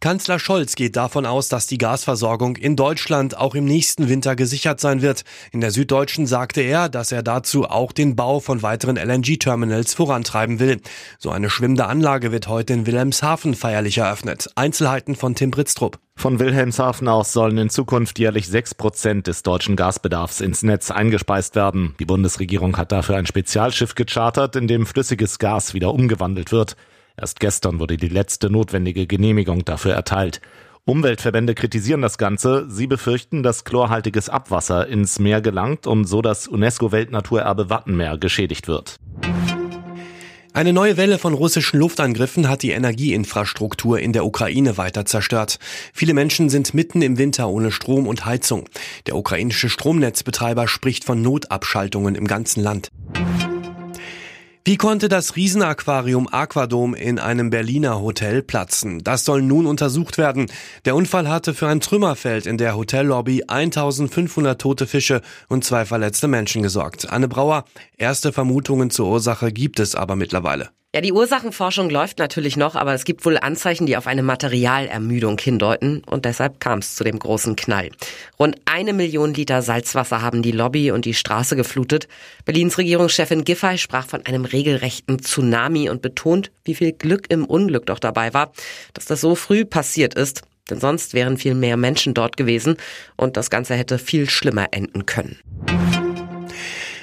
Kanzler Scholz geht davon aus, dass die Gasversorgung in Deutschland auch im nächsten Winter gesichert sein wird. In der Süddeutschen sagte er, dass er dazu auch den Bau von weiteren LNG-Terminals vorantreiben will. So eine schwimmende Anlage wird heute in Wilhelmshaven feierlich eröffnet. Einzelheiten von Tim Britztrup. Von Wilhelmshaven aus sollen in Zukunft jährlich sechs Prozent des deutschen Gasbedarfs ins Netz eingespeist werden. Die Bundesregierung hat dafür ein Spezialschiff gechartert, in dem flüssiges Gas wieder umgewandelt wird. Erst gestern wurde die letzte notwendige Genehmigung dafür erteilt. Umweltverbände kritisieren das Ganze. Sie befürchten, dass chlorhaltiges Abwasser ins Meer gelangt und so das UNESCO-Weltnaturerbe Wattenmeer geschädigt wird. Eine neue Welle von russischen Luftangriffen hat die Energieinfrastruktur in der Ukraine weiter zerstört. Viele Menschen sind mitten im Winter ohne Strom und Heizung. Der ukrainische Stromnetzbetreiber spricht von Notabschaltungen im ganzen Land. Wie konnte das Riesenaquarium Aquadom in einem Berliner Hotel platzen? Das soll nun untersucht werden. Der Unfall hatte für ein Trümmerfeld in der Hotellobby 1500 tote Fische und zwei verletzte Menschen gesorgt. Anne Brauer, erste Vermutungen zur Ursache gibt es aber mittlerweile. Ja, die Ursachenforschung läuft natürlich noch, aber es gibt wohl Anzeichen, die auf eine Materialermüdung hindeuten und deshalb kam es zu dem großen Knall. Rund eine Million Liter Salzwasser haben die Lobby und die Straße geflutet. Berlins Regierungschefin Giffey sprach von einem regelrechten Tsunami und betont, wie viel Glück im Unglück doch dabei war, dass das so früh passiert ist. Denn sonst wären viel mehr Menschen dort gewesen und das Ganze hätte viel schlimmer enden können.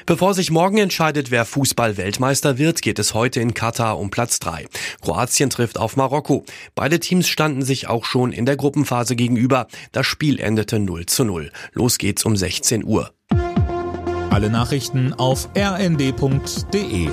Bevor sich morgen entscheidet, wer Fußball-Weltmeister wird, geht es heute in Katar um Platz 3. Kroatien trifft auf Marokko. Beide Teams standen sich auch schon in der Gruppenphase gegenüber. Das Spiel endete 0 zu 0. Los geht's um 16 Uhr. Alle Nachrichten auf rnd.de